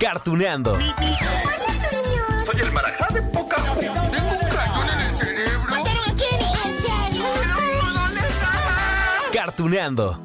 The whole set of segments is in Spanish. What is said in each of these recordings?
Cartuneando. Soy el marajá de poca Tengo un cañón en el cerebro. ¿Mataron a Kenny? ¿En serio? Cartuneando.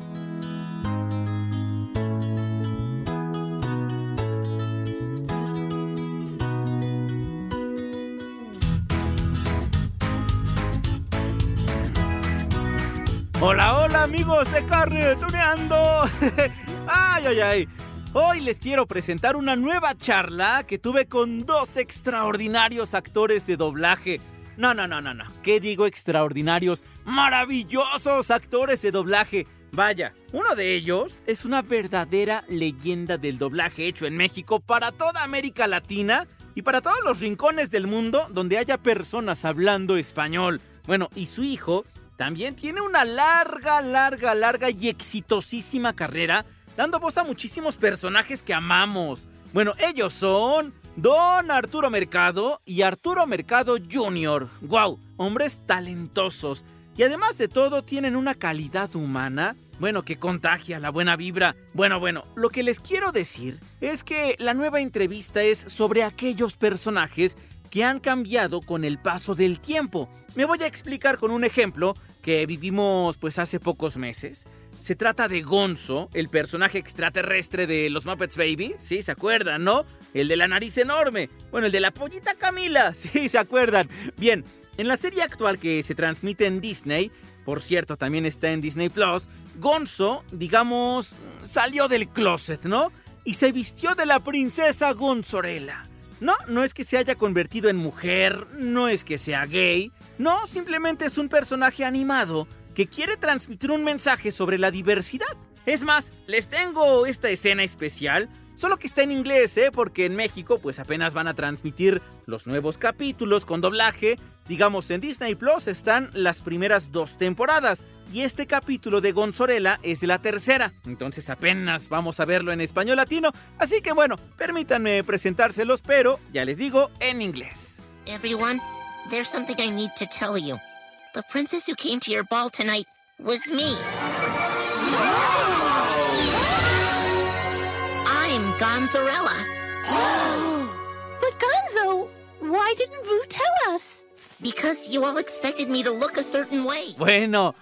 Hola, hola amigos de Cartuneando. ay, ay, ay. Hoy les quiero presentar una nueva charla que tuve con dos extraordinarios actores de doblaje. No, no, no, no, no. ¿Qué digo extraordinarios? Maravillosos actores de doblaje. Vaya, uno de ellos es una verdadera leyenda del doblaje hecho en México para toda América Latina y para todos los rincones del mundo donde haya personas hablando español. Bueno, y su hijo también tiene una larga, larga, larga y exitosísima carrera dando voz a muchísimos personajes que amamos. Bueno, ellos son Don Arturo Mercado y Arturo Mercado Jr. ¡Wow! Hombres talentosos. Y además de todo, tienen una calidad humana, bueno, que contagia la buena vibra. Bueno, bueno, lo que les quiero decir es que la nueva entrevista es sobre aquellos personajes que han cambiado con el paso del tiempo. Me voy a explicar con un ejemplo que vivimos pues hace pocos meses. Se trata de Gonzo, el personaje extraterrestre de los Muppets Baby. Sí, ¿se acuerdan, no? El de la nariz enorme. Bueno, el de la pollita Camila. Sí, ¿se acuerdan? Bien, en la serie actual que se transmite en Disney, por cierto, también está en Disney Plus, Gonzo, digamos, salió del closet, ¿no? Y se vistió de la princesa Gonzorela. No, no es que se haya convertido en mujer, no es que sea gay, no, simplemente es un personaje animado que quiere transmitir un mensaje sobre la diversidad. Es más, les tengo esta escena especial, solo que está en inglés, ¿eh? Porque en México pues apenas van a transmitir los nuevos capítulos con doblaje. Digamos, en Disney Plus están las primeras dos temporadas. Y este capítulo de Gonzorela es la tercera. Entonces apenas vamos a verlo en español latino. Así que bueno, permítanme presentárselos, pero ya les digo en inglés. Everyone, there's something I need to tell you. The princess who came to your ball tonight was me. I'm Gonzorella. But Gonzo, why didn't Vu tell us? Because you all expected me to look a certain way. Bueno,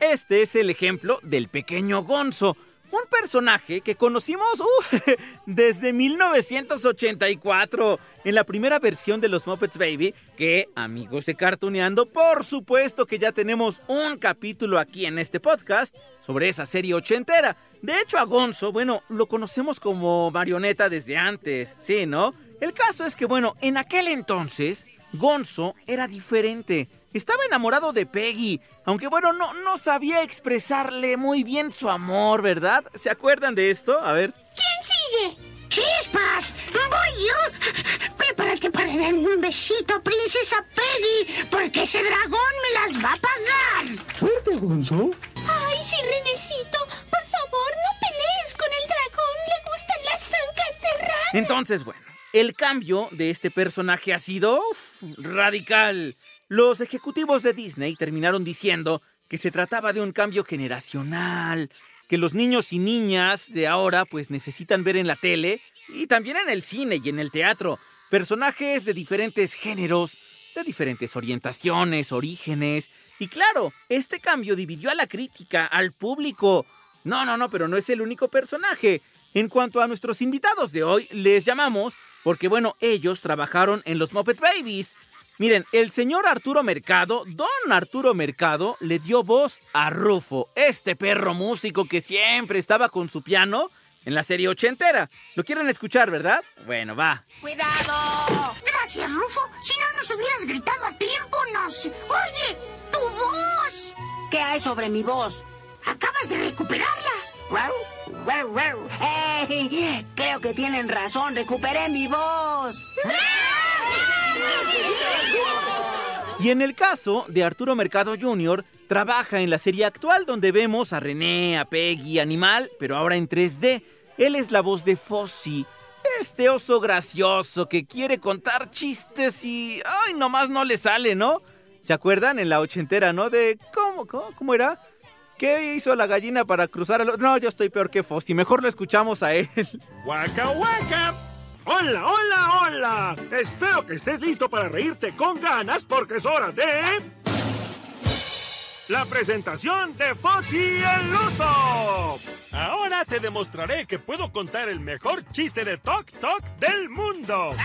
este es el ejemplo del pequeño Gonzo. Un personaje que conocimos uh, desde 1984 en la primera versión de los Muppets Baby, que amigos de Cartuneando, por supuesto que ya tenemos un capítulo aquí en este podcast sobre esa serie ochentera. De hecho a Gonzo, bueno, lo conocemos como marioneta desde antes, ¿sí, no? El caso es que, bueno, en aquel entonces, Gonzo era diferente. Estaba enamorado de Peggy, aunque bueno, no, no sabía expresarle muy bien su amor, ¿verdad? ¿Se acuerdan de esto? A ver. ¿Quién sigue? ¡Chispas! ¡Voy yo! Prepárate para darme un besito, princesa Peggy, porque ese dragón me las va a pagar. Suerte, Gonzo. Ay, sí, Renecito. Por favor, no pelees con el dragón. Le gustan las zancas de rana. Entonces, bueno, el cambio de este personaje ha sido uf, radical. Los ejecutivos de Disney terminaron diciendo que se trataba de un cambio generacional, que los niños y niñas de ahora pues necesitan ver en la tele y también en el cine y en el teatro personajes de diferentes géneros, de diferentes orientaciones, orígenes. Y claro, este cambio dividió a la crítica, al público. No, no, no, pero no es el único personaje. En cuanto a nuestros invitados de hoy, les llamamos porque, bueno, ellos trabajaron en los Muppet Babies. Miren, el señor Arturo Mercado, don Arturo Mercado, le dio voz a Rufo, este perro músico que siempre estaba con su piano en la serie ochentera. ¿Lo quieren escuchar, verdad? Bueno, va. ¡Cuidado! Gracias, Rufo. Si no nos hubieras gritado a tiempo, nos... Oye, tu voz. ¿Qué hay sobre mi voz? Acabas de recuperarla. ¡Wow! ¡Wow, wow! ¡Ey! Creo que tienen razón, recuperé mi voz. Y en el caso de Arturo Mercado Jr., trabaja en la serie actual donde vemos a René, a Peggy, Animal, pero ahora en 3D. Él es la voz de Fossi, este oso gracioso que quiere contar chistes y... ¡Ay, nomás no le sale, ¿no? ¿Se acuerdan en la ochentera, no? De... ¿Cómo, cómo, cómo era? ¿Qué hizo la gallina para cruzar el... No, yo estoy peor que Fossi. Mejor lo escuchamos a él. ¡Waka, waka! ¡Hola, hola, hola! Espero que estés listo para reírte con ganas porque es hora de... La presentación de Fossi el oso. Ahora te demostraré que puedo contar el mejor chiste de Tok Tok del mundo.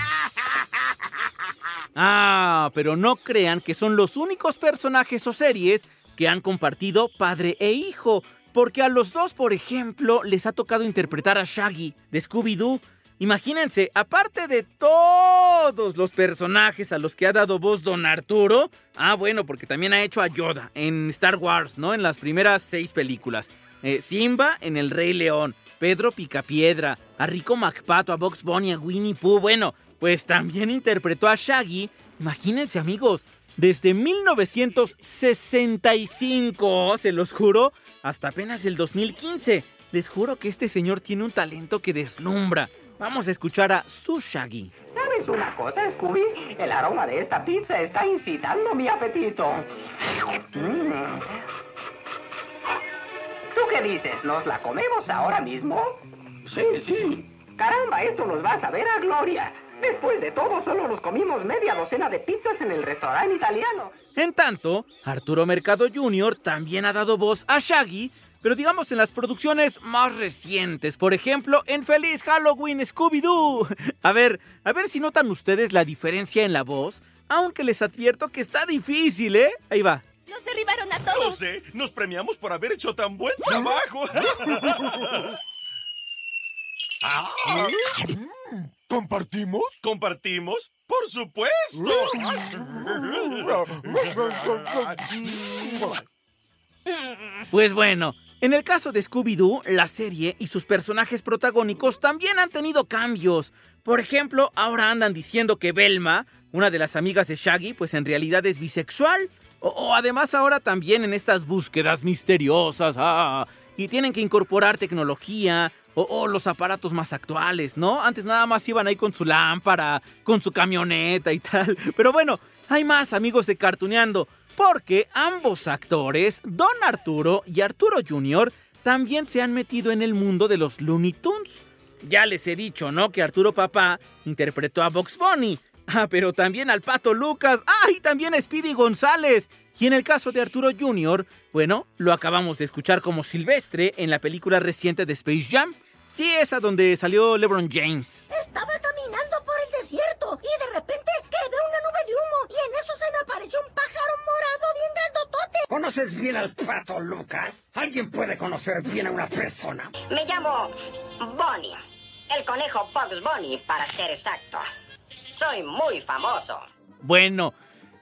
Ah, pero no crean que son los únicos personajes o series que han compartido padre e hijo, porque a los dos, por ejemplo, les ha tocado interpretar a Shaggy de Scooby-Doo. Imagínense, aparte de todos los personajes a los que ha dado voz Don Arturo, ah, bueno, porque también ha hecho a Yoda en Star Wars, ¿no? En las primeras seis películas. Eh, Simba en El Rey León, Pedro Picapiedra, a Rico MacPato, a Box Bunny, a Winnie Pooh, bueno, pues también interpretó a Shaggy. Imagínense, amigos, desde 1965, se los juro, hasta apenas el 2015. Les juro que este señor tiene un talento que deslumbra. Vamos a escuchar a su Shaggy. ¿Sabes una cosa, Scooby? El aroma de esta pizza está incitando mi apetito. Mm. ¿Tú qué dices? ¿Nos la comemos ahora mismo? Sí, sí. Caramba, esto nos va a saber a gloria. Después de todo, solo nos comimos media docena de pizzas en el restaurante italiano. En tanto, Arturo Mercado Jr. también ha dado voz a Shaggy, pero digamos en las producciones más recientes. Por ejemplo, en Feliz Halloween Scooby-Doo. A ver, a ver si notan ustedes la diferencia en la voz, aunque les advierto que está difícil, ¿eh? Ahí va. Nos derribaron a todos. No sé, nos premiamos por haber hecho tan buen trabajo. Ah. ¿Compartimos? ¿Compartimos? ¡Por supuesto! Pues bueno, en el caso de Scooby-Doo, la serie y sus personajes protagónicos también han tenido cambios. Por ejemplo, ahora andan diciendo que Velma, una de las amigas de Shaggy, pues en realidad es bisexual. O, o además ahora también en estas búsquedas misteriosas, ah, y tienen que incorporar tecnología, o, los aparatos más actuales, ¿no? Antes nada más iban ahí con su lámpara, con su camioneta y tal. Pero bueno, hay más amigos de Cartuneando, porque ambos actores, Don Arturo y Arturo Jr., también se han metido en el mundo de los Looney Tunes. Ya les he dicho, ¿no? Que Arturo Papá interpretó a Box Bunny. Ah, pero también al Pato Lucas. ¡Ah! Y también a Speedy González. Y en el caso de Arturo Jr., bueno, lo acabamos de escuchar como Silvestre en la película reciente de Space Jam. Sí, esa donde salió LeBron James. Estaba caminando por el desierto y de repente quedé una nube de humo y en eso se me apareció un pájaro morado bien grandotote. ¿Conoces bien al pato, Lucas? ¿Alguien puede conocer bien a una persona? Me llamo Bonnie. El conejo Bugs Bunny, para ser exacto. Soy muy famoso. Bueno,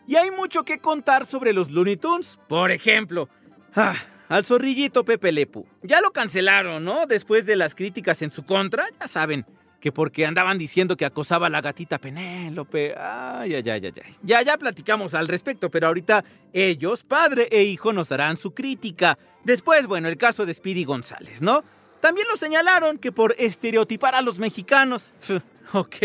y hay mucho que contar sobre los Looney Tunes. Por ejemplo, ah, al zorrillito Pepe Lepu. Ya lo cancelaron, ¿no? Después de las críticas en su contra, ya saben. Que porque andaban diciendo que acosaba a la gatita Penélope. Ay, ay, ay, ay, ay. Ya, ya platicamos al respecto, pero ahorita ellos, padre e hijo, nos darán su crítica. Después, bueno, el caso de Speedy González, ¿no? También lo señalaron que por estereotipar a los mexicanos. ok.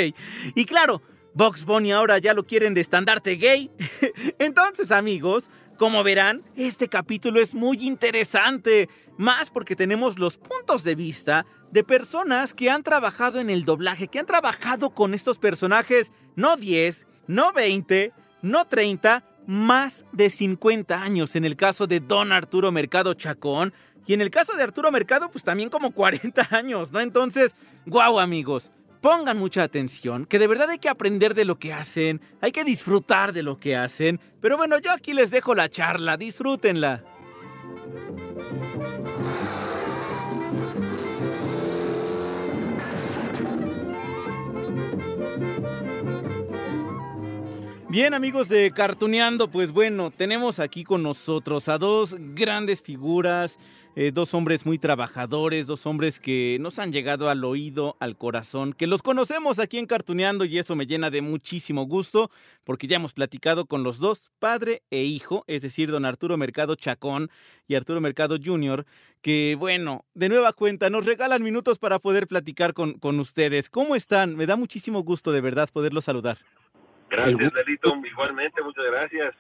Y claro, Box Bunny ahora ya lo quieren de estandarte gay. Entonces, amigos, como verán, este capítulo es muy interesante, más porque tenemos los puntos de vista de personas que han trabajado en el doblaje, que han trabajado con estos personajes no 10, no 20, no 30, más de 50 años en el caso de Don Arturo Mercado Chacón y en el caso de Arturo Mercado pues también como 40 años, ¿no? Entonces, guau amigos, pongan mucha atención, que de verdad hay que aprender de lo que hacen, hay que disfrutar de lo que hacen. Pero bueno, yo aquí les dejo la charla, disfrútenla. Bien, amigos de Cartuneando, pues bueno, tenemos aquí con nosotros a dos grandes figuras, eh, dos hombres muy trabajadores, dos hombres que nos han llegado al oído, al corazón, que los conocemos aquí en Cartuneando y eso me llena de muchísimo gusto porque ya hemos platicado con los dos, padre e hijo, es decir, don Arturo Mercado Chacón y Arturo Mercado Jr., que bueno, de nueva cuenta, nos regalan minutos para poder platicar con, con ustedes. ¿Cómo están? Me da muchísimo gusto de verdad poderlos saludar. Gracias, Lalito. Igualmente, muchas gracias.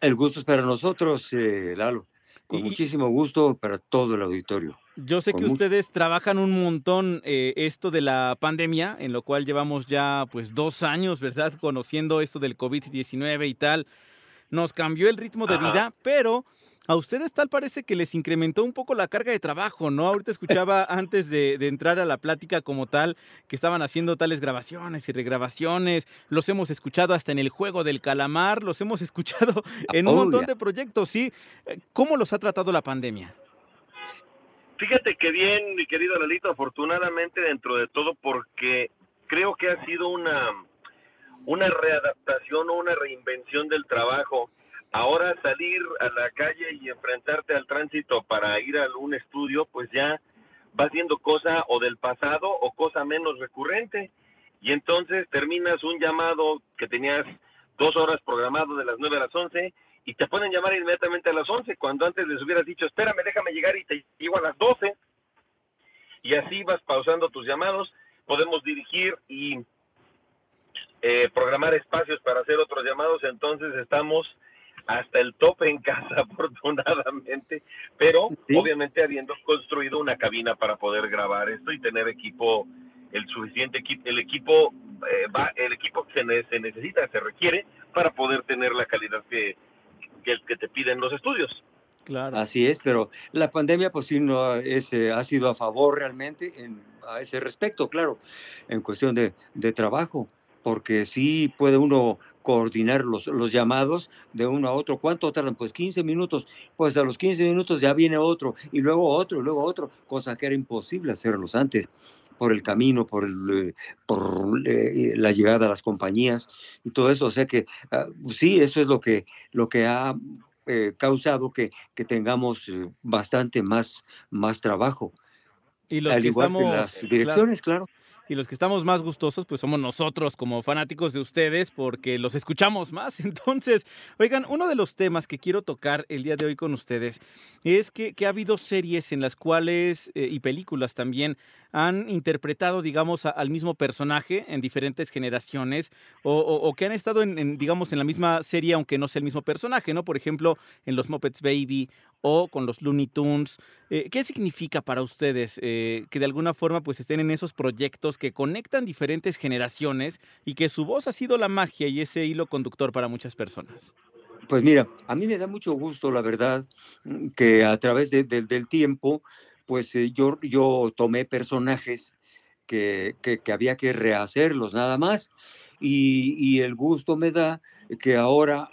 El gusto es para nosotros, eh, Lalo. Con muchísimo gusto para todo el auditorio. Yo sé Con que mucho- ustedes trabajan un montón eh, esto de la pandemia, en lo cual llevamos ya pues dos años, ¿verdad? Conociendo esto del COVID-19 y tal. Nos cambió el ritmo de Ajá. vida, pero a ustedes tal parece que les incrementó un poco la carga de trabajo, ¿no? Ahorita escuchaba antes de, de entrar a la plática como tal que estaban haciendo tales grabaciones y regrabaciones. Los hemos escuchado hasta en el juego del calamar, los hemos escuchado en un montón de proyectos, ¿sí? Eh, ¿Cómo los ha tratado la pandemia? Fíjate que bien, mi querido Lalito, afortunadamente dentro de todo, porque creo que ha sido una, una readaptación o una reinvención del trabajo. Ahora salir a la calle y enfrentarte al tránsito para ir a un estudio, pues ya va siendo cosa o del pasado o cosa menos recurrente. Y entonces terminas un llamado que tenías dos horas programado de las nueve a las once y te pueden llamar inmediatamente a las once cuando antes les hubieras dicho, espérame, déjame llegar y te llego a las doce. Y así vas pausando tus llamados, podemos dirigir y eh, programar espacios para hacer otros llamados, entonces estamos hasta el tope en casa, afortunadamente, pero obviamente habiendo construido una cabina para poder grabar esto y tener equipo, el suficiente equipo, el equipo, eh, va, el equipo que se, ne- se necesita, se requiere para poder tener la calidad que, que, que te piden los estudios. Claro. Así es, pero la pandemia pues sí no es, eh, ha sido a favor realmente en, a ese respecto, claro, en cuestión de, de trabajo, porque sí puede uno coordinar los, los llamados de uno a otro. ¿Cuánto tardan? Pues 15 minutos. Pues a los 15 minutos ya viene otro, y luego otro, y luego otro, cosa que era imposible hacerlos antes por el camino, por, el, eh, por eh, la llegada a las compañías y todo eso. O sea que ah, sí, eso es lo que, lo que ha eh, causado que, que tengamos eh, bastante más, más trabajo. Y los Al que igual estamos que las direcciones, claro. Y los que estamos más gustosos, pues somos nosotros como fanáticos de ustedes, porque los escuchamos más. Entonces, oigan, uno de los temas que quiero tocar el día de hoy con ustedes es que, que ha habido series en las cuales, eh, y películas también, han interpretado, digamos, al mismo personaje en diferentes generaciones, o, que han estado, en, en, digamos, en la misma serie, aunque no sea el mismo personaje, ¿no? Por ejemplo, en los Muppets Baby o con los Looney Tunes. Eh, ¿Qué significa para ustedes eh, que de alguna forma pues estén en esos proyectos que conectan diferentes generaciones y que su voz ha sido la magia y ese hilo conductor para muchas personas? Pues mira, a mí me da mucho gusto, la verdad, mm, que a través de- de- del tiempo, pues eh, yo, yo tomé personajes que, que- que había que rehacerlos nada más. Y, y el gusto me da que ahora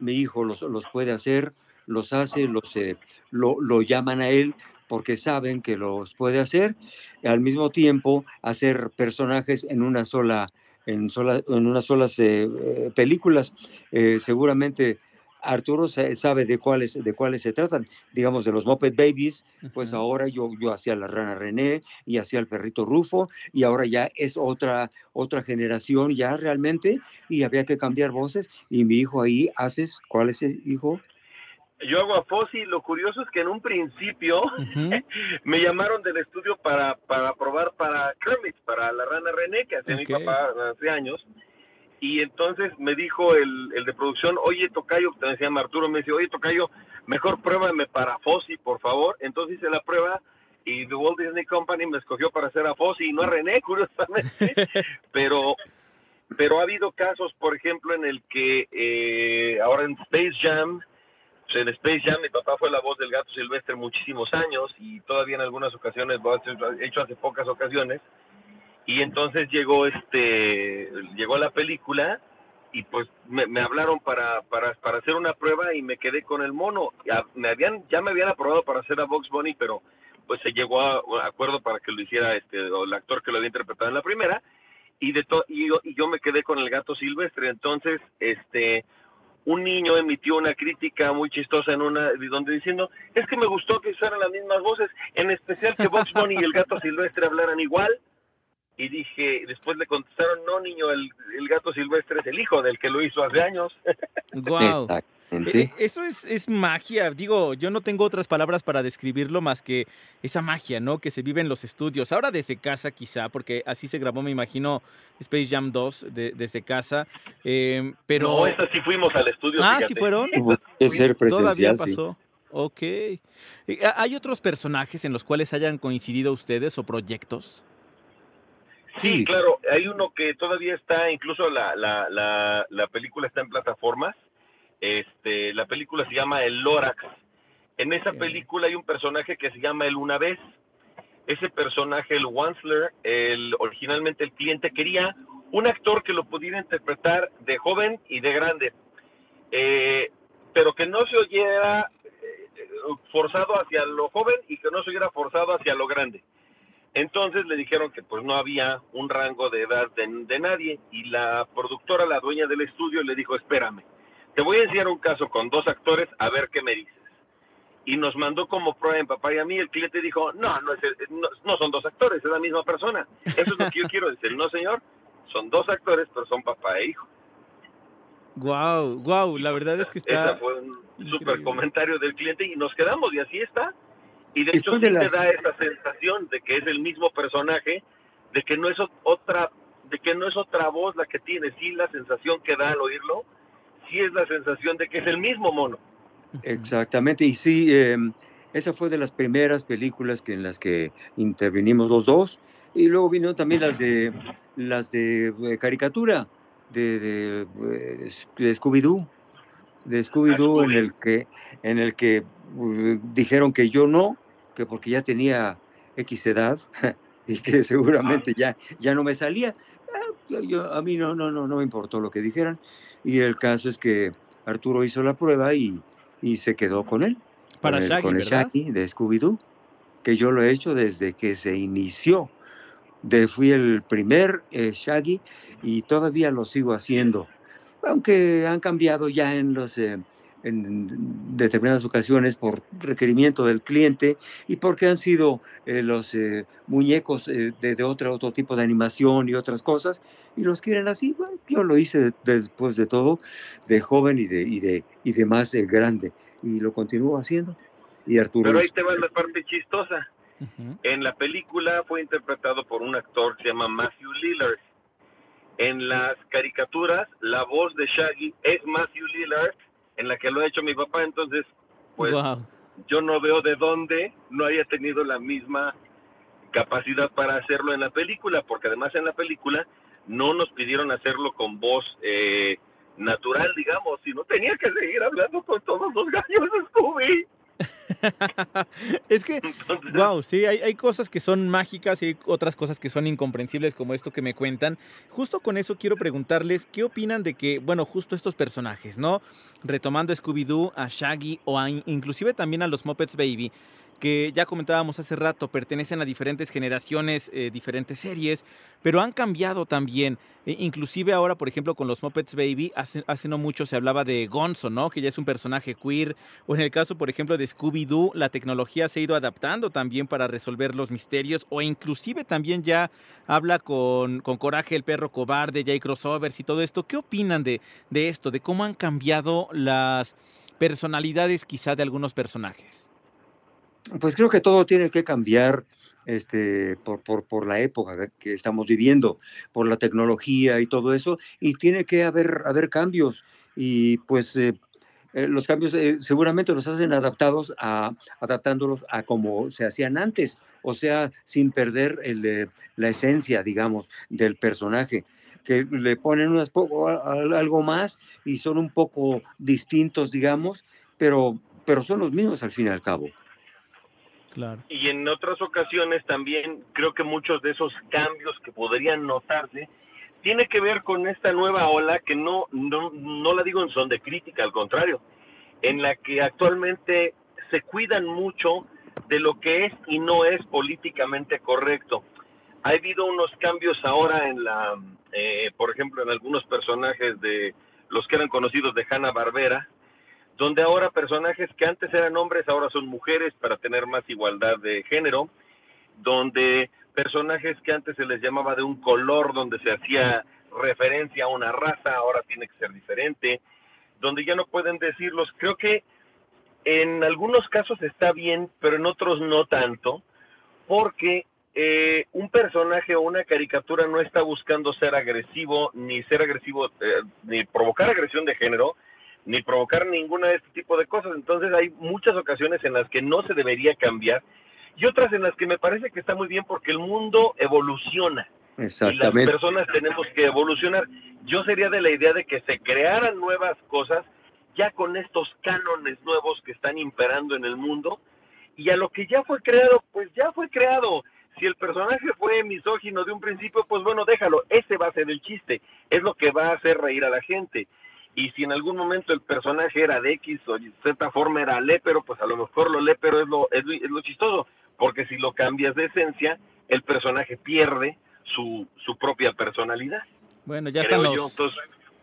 mi hijo los, los puede hacer, los hace, los, eh, lo, lo llaman a él porque saben que los puede hacer. Al mismo tiempo, hacer personajes en una sola, en sola, en unas solas eh, eh, películas. Eh, seguramente Arturo sa- sabe de cuáles, de cuáles se tratan. Digamos, de los Muppet Babies, pues ahora yo, yo hacía la rana René y hacía el perrito Rufo, y ahora ya es otra, otra generación ya realmente, y había que cambiar voces, y mi hijo ahí haces, ¿cuál es el hijo? Yo hago a Fossi, lo curioso es que en un principio me llamaron del estudio para, para probar para Kermit, para la rana René, que hacía mi papá hace años. Y entonces me dijo el, el de producción, oye Tocayo, que también se llama Arturo, me dice, oye Tocayo, mejor pruébame para Fossi, por favor. Entonces hice la prueba y The Walt Disney Company me escogió para hacer a Fossi y no a René, curiosamente. pero pero ha habido casos, por ejemplo, en el que eh, ahora en Space Jam, pues, en Space Jam mi papá fue la voz del gato silvestre muchísimos años y todavía en algunas ocasiones he hecho hace pocas ocasiones. Y entonces llegó este llegó la película y pues me, me hablaron para, para para hacer una prueba y me quedé con el mono. Ya me habían ya me habían aprobado para hacer a Box Bunny pero pues se llegó a un acuerdo para que lo hiciera este el actor que lo había interpretado en la primera. Y de to- y yo, y yo me quedé con el gato silvestre. Entonces, este, un niño emitió una crítica muy chistosa en una, donde diciendo, es que me gustó que usaran las mismas voces, en especial que Box Bunny y el gato silvestre hablaran igual. Y dije, después le contestaron, no niño, el, el gato silvestre es el hijo del que lo hizo hace años. Wow. Exactamente. Eh, Eso es, es magia. Digo, yo no tengo otras palabras para describirlo más que esa magia, ¿no? Que se vive en los estudios. Ahora desde casa, quizá, porque así se grabó, me imagino, Space Jam 2 de- desde casa. Eh, pero. No, esa sí fuimos al estudio. Ah, fíjate. ¿sí fueron? Que ser Todavía sí. pasó. Ok. Eh, ¿Hay otros personajes en los cuales hayan coincidido ustedes o proyectos? Sí, claro, hay uno que todavía está, incluso la, la, la, la película está en plataformas. Este, la película se llama El Lorax. En esa película hay un personaje que se llama El Una Vez. Ese personaje, el Wansler, el, originalmente el cliente quería un actor que lo pudiera interpretar de joven y de grande, Eh, pero que no se oyera eh, forzado hacia lo joven y que no se oyera forzado hacia lo grande. Entonces le dijeron que pues no había un rango de edad de, de nadie y la productora, la dueña del estudio, le dijo, espérame, te voy a enseñar un caso con dos actores a ver qué me dices. Y nos mandó como prueba en papá y a mí, el cliente dijo, no, no, es el- no, no son dos actores, es la misma persona. Eso es lo que yo quiero decir, no señor, son dos actores, pero son papá e hijo. Wow, wow, la verdad es que Ese está. fue un super comentario del cliente y nos quedamos y así está. Y de hecho sí te las- da esa sensación de que es el mismo personaje, de que no es ot- otra, de que no es otra voz la que tiene, sí la sensación que da al oírlo, sí es la sensación de que es el mismo mono. Exactamente, y sí, eh, esa fue de las primeras películas que, en las que intervinimos los dos, y luego vinieron también las de las de eh, caricatura, de, de, eh, de Scooby-Doo, de Scooby-Doo en el que, en el que eh, dijeron que yo no, que porque ya tenía X edad y que seguramente ya, ya no me salía. Ah, yo- yo- a mí no, no, no, no me importó lo que dijeran, y el caso es que Arturo hizo la prueba y, y se quedó con él. Para con el, Shaggy, con el. Shaggy de Scooby-Doo, que yo lo he hecho desde que se inició. De, fui el primer eh, Shaggy y todavía lo sigo haciendo, aunque han cambiado ya en los eh, en determinadas ocasiones por requerimiento del cliente y porque han sido eh, los eh, muñecos eh, de, de otro, otro tipo de animación y otras cosas y los quieren así. Bueno, yo lo hice de- después de todo de joven y de, y de, y de más eh, grande y lo continúo haciendo. Y Arturo Pero ahí es- te va la parte chistosa. En la película fue interpretado por un actor que se llama Matthew Lillard. En las caricaturas, la voz de Shaggy es Matthew Lillard, en la que lo ha hecho mi papá. Entonces, pues Wow. yo no veo de dónde no haya tenido la misma capacidad para hacerlo en la película, porque además en la película no nos pidieron hacerlo con voz eh, natural, digamos, sino tenía que seguir hablando con todos los gallos de Scooby. Es que, wow, sí, hay, hay cosas que son mágicas y hay otras cosas que son incomprensibles como esto que me cuentan. Justo con eso quiero preguntarles, ¿qué opinan de que, bueno, justo estos personajes, ¿no? Retomando a Scooby-Doo, a Shaggy o a, inclusive también a los Muppets Baby, que ya comentábamos hace rato, pertenecen a diferentes generaciones, eh, diferentes series, pero han cambiado también. E- inclusive ahora, por ejemplo, con los Muppets Baby, hace, no mucho se hablaba de Gonzo, ¿no? Que ya es un personaje queer. O en el caso, por ejemplo, de Scooby-Doo, la tecnología se ha ido adaptando también para resolver los misterios. O inclusive también ya habla con, con Coraje el perro cobarde, ya hay crossovers y todo esto. ¿Qué opinan de, de esto? De cómo han cambiado las personalidades quizá de algunos personajes. Pues creo que todo tiene que cambiar este, por, por, la época que estamos viviendo, por la tecnología y todo eso, y tiene que haber, haber cambios. Y pues eh, eh, los cambios eh, seguramente los hacen adaptados a, adaptándolos a como se hacían antes, o sea, sin perder el, eh, la esencia, digamos, del personaje que le ponen unas poco, algo más y son un poco distintos, digamos, pero, pero son los mismos al fin y al cabo. Y en otras ocasiones también creo que muchos de esos cambios que podrían notarse tiene que ver con esta nueva ola que no, no, no la digo en son de crítica, al contrario, en la que actualmente se cuidan mucho de lo que es y no es políticamente correcto. ha habido unos cambios ahora en la, eh, por ejemplo, en algunos personajes de los que eran conocidos de Hanna Barbera, donde ahora personajes que antes eran hombres ahora son mujeres para tener más igualdad de género, donde personajes que antes se les llamaba de un color, donde se hacía referencia a una raza, ahora tiene que ser diferente, donde ya no pueden decirlos. Creo que en algunos casos está bien, pero en otros no tanto, porque eh, un personaje o una caricatura no está buscando ser agresivo, ni ser agresivo, eh, ni provocar agresión de género, ni provocar ninguna de este tipo de cosas. Entonces hay muchas ocasiones en las que no se debería cambiar y otras en las que me parece que está muy bien porque el mundo evoluciona. Y las Exactamente. personas tenemos que evolucionar. Yo sería de la idea de que se crearan nuevas cosas ya con estos cánones nuevos que están imperando en el mundo y a lo que ya fue creado, pues ya fue creado. Si el personaje fue misógino de un principio, pues bueno, déjalo, ese va a ser el chiste, es lo que va a hacer reír a la gente. Y si en algún momento el personaje era de X o Z forma era lépero, pues a lo mejor lo lépero es lo, es lo, es lo chistoso, porque si lo cambias de esencia, el personaje pierde su, su propia personalidad. Bueno, ya están yo. los... Entonces,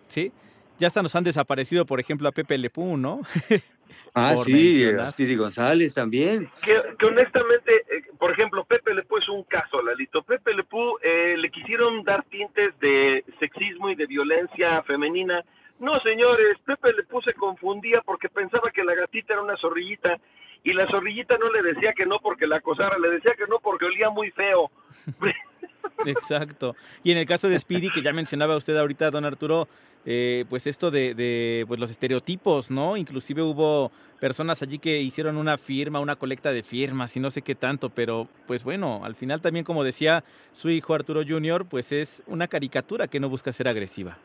Sí, ya hasta nos han desaparecido, por ejemplo, a Pepe Lepú, ¿no? Ah, Por sí, mencionar. a González también. que, que honestamente, eh, por ejemplo, Pepe Lepú es un caso, Lalito. Pepe Lepú eh, le quisieron dar tintes de sexismo y de violencia femenina. No, señores, Pepe Lepú se confundía porque pensaba que la gatita era una zorrillita y la zorrillita no le decía que no porque la acosara, le decía que no porque olía muy feo. Exacto. Y en el caso de Speedy, que ya mencionaba usted ahorita, don Arturo, eh, pues esto de, de, pues los estereotipos, ¿no? Inclusive hubo personas allí que hicieron una firma, una colecta de firmas y no sé qué tanto, pero pues bueno, al final también como decía su hijo Arturo Jr., pues es una caricatura que no busca ser agresiva.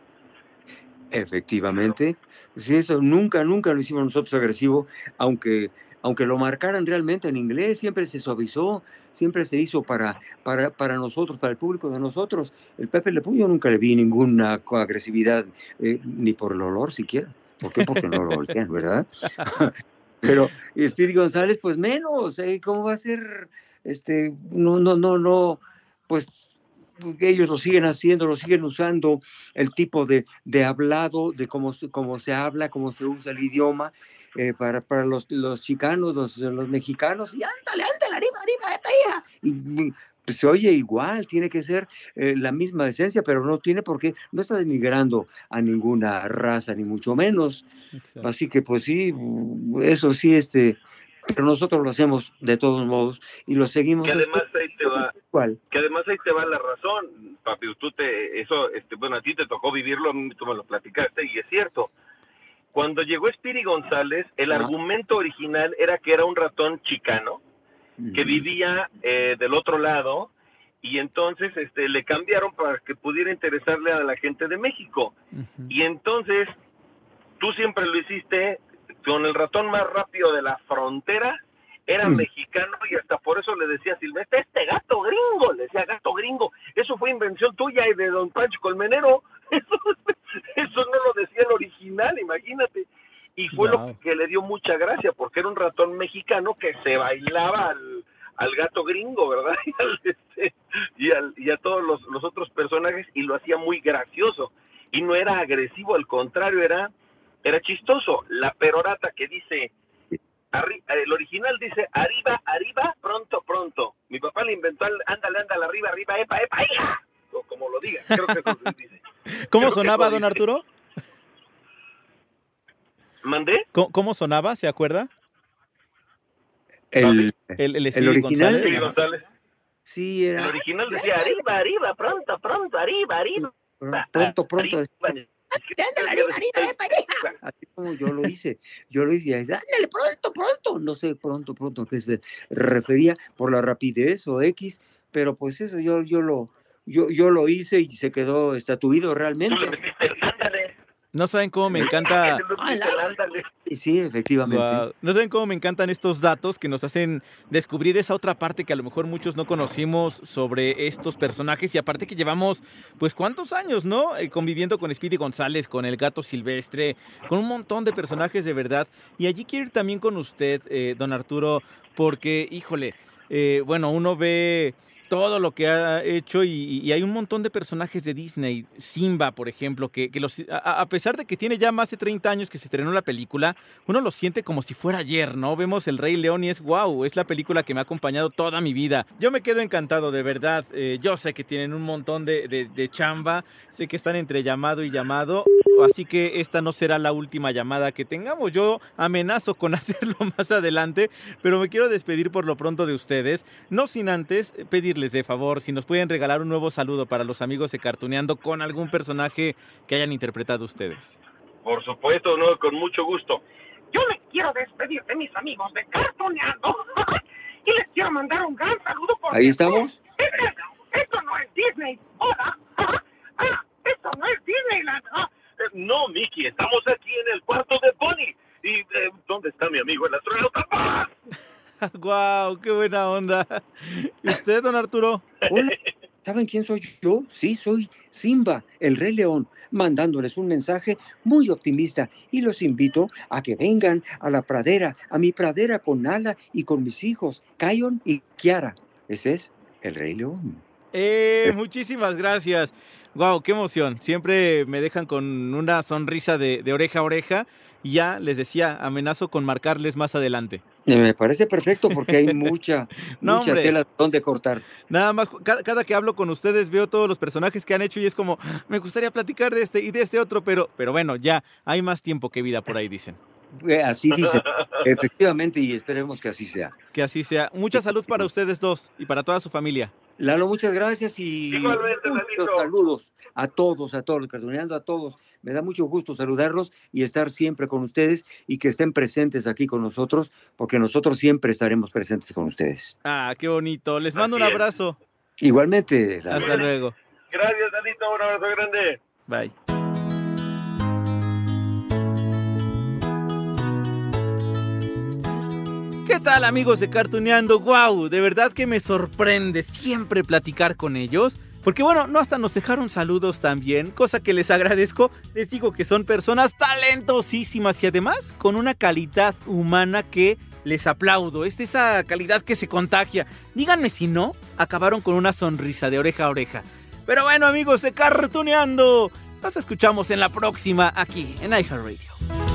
Efectivamente. Sí, eso nunca, nunca lo hicimos nosotros agresivo, aunque, aunque lo marcaran realmente en inglés, siempre se suavizó, siempre se hizo para, para, para nosotros, para el público de nosotros. El Pepe Le Pew yo nunca le vi ninguna agresividad, eh, ni por el olor siquiera. ¿Por qué? Porque no lo olían, ¿verdad? Pero Speedy González, pues menos, ¿eh? ¿cómo va a ser? Este, no, no, no, no, pues ellos lo siguen haciendo, lo siguen usando, el tipo de, de hablado, de cómo, se- cómo se habla, cómo se usa el idioma, eh, para, para los, los chicanos, los, los mexicanos, y ándale, ándale, arriba, arriba, esta hija. Y, y, pues, se oye igual, tiene que ser eh, la misma esencia, pero no tiene por qué, no está denigrando a ninguna raza, ni mucho menos. Así que pues sí, eso sí, este, pero nosotros lo hacemos de todos modos y lo seguimos. Que además ahí te va, ¿Cuál? que además ahí te va la razón, papi, tú te, eso, este, bueno, a ti te tocó vivirlo, a mí tú me lo platicaste y es cierto. Cuando llegó Spiri González, el argumento original era que era un ratón chicano que vivía eh, del otro lado y entonces este le cambiaron para que pudiera interesarle a la gente de México. Y entonces tú siempre lo hiciste con el ratón más rápido de la frontera, era Mm. mexicano y hasta por eso le decía a Silvestre, este gato gringo, le decía gato gringo, eso fue invención tuya y de don Pancho Colmenero, eso, eso no lo decía el original, imagínate. Y fue lo que le dio mucha gracia, porque era un ratón mexicano que se bailaba al, al gato gringo, ¿verdad? Y, al, este, y, al- y a todos los, los otros personajes, y lo hacía muy gracioso. Y no era agresivo, al contrario, era, era chistoso. La perorata que dice, arri- el original dice, arriba, arriba, pronto, pronto. Mi papá le inventó, el, ándale, ándale, arriba, arriba, epa, epa, hija. O como lo diga, creo que dice. ¿Cómo Creo sonaba, don dice. Arturo? ¿Mandé? ¿Cómo, cómo sonaba? ¿Se acuerda? El, El, el el original. González. Sí, El original decía, arriba, arriba, pronto, pronto, arriba, arriba. pronto, pronto. arriba. Ándale. Así como yo lo hice, yo lo hice, y dice, ándale, pronto, pronto, no sé, pronto, pronto, a qué se refería por la rapidez o X, pero pues eso yo, yo lo, yo, yo lo hice y se quedó estatuido realmente. No saben cómo me encanta. Y sí, efectivamente. No saben cómo me encantan estos datos que nos hacen descubrir esa otra parte que a lo mejor muchos no conocimos sobre estos personajes y aparte que llevamos, pues cuántos años, ¿no? Eh, conviviendo con Speedy González, con el gato silvestre, con un montón de personajes de verdad. Y allí quiero ir también con usted, eh, don Arturo, porque, híjole, eh, bueno, uno ve todo lo que ha hecho y, y hay un montón de personajes de Disney. Simba, por ejemplo, que, que los, a, a pesar de que tiene ya más de 30 años que se estrenó la película, uno lo siente como si fuera ayer, ¿no? Vemos El Rey León y es wow, es la película que me ha acompañado toda mi vida. Yo me quedo encantado, de verdad. Eh, yo sé que tienen un montón de, de- de chamba, sé que están entre llamado y llamado. Así que esta no será la última llamada que tengamos. Yo amenazo con hacerlo más adelante, pero me quiero despedir por lo pronto de ustedes. No sin antes pedirles de favor si nos pueden regalar un nuevo saludo para los amigos de Cartuneando con algún personaje que hayan interpretado ustedes. Por supuesto, no, con mucho gusto. Yo me quiero despedir de mis amigos de Cartoneando y les quiero mandar un gran saludo porque... Ahí estamos. Esto, esto no es Disney, hola. Ah, esto no es Disneyland. Ah, No, Mickey, estamos aquí en el cuarto de Bonnie. ¿Y eh, dónde está mi amigo el astronauta? ¡Ah! ¡Guau! ¡Qué buena onda! ¿Y usted, don Arturo? Hola, ¿saben quién soy yo? Sí, soy Simba, el Rey León, mandándoles un mensaje muy optimista y los invito a que vengan a la pradera, a mi pradera con Nala y con mis hijos, Kion y Kiara. Ese es el Rey León. Eh, muchísimas gracias. Wow, qué emoción. Siempre me dejan con una sonrisa de, de oreja a oreja. Y ya les decía, amenazo con marcarles más adelante. Eh, Me parece perfecto porque hay mucha, No, mucha tela donde cortar. Nada más, cada, cada que hablo con ustedes veo todos los personajes que han hecho y es como, me gustaría platicar de este y de este otro, pero, pero bueno, ya hay más tiempo que vida por ahí, dicen. Eh, Así dice, efectivamente, y esperemos que así sea. Que así sea. Mucha salud para ustedes dos y para toda su familia. Lalo, muchas gracias y Igualmente, muchos saludos a todos, a todos, cartoneando a todos. Me da mucho gusto saludarlos y estar siempre con ustedes y que estén presentes aquí con nosotros, porque nosotros siempre estaremos presentes con ustedes. Ah, qué bonito. Les mando un es. abrazo. Igualmente, Lalo. Hasta luego. Gracias, Danito, un abrazo grande. Bye. Tal amigos de Cartuneando? ¡Wow! De verdad que me sorprende siempre platicar con ellos. Porque bueno, no hasta nos dejaron saludos también, cosa que les agradezco. Les digo que son personas talentosísimas y además con una calidad humana que les aplaudo. Es de esa calidad que se contagia. Díganme si no, acabaron con una sonrisa de oreja a oreja. Pero bueno amigos de Cartuneando, nos escuchamos en la próxima aquí en iHeartRadio.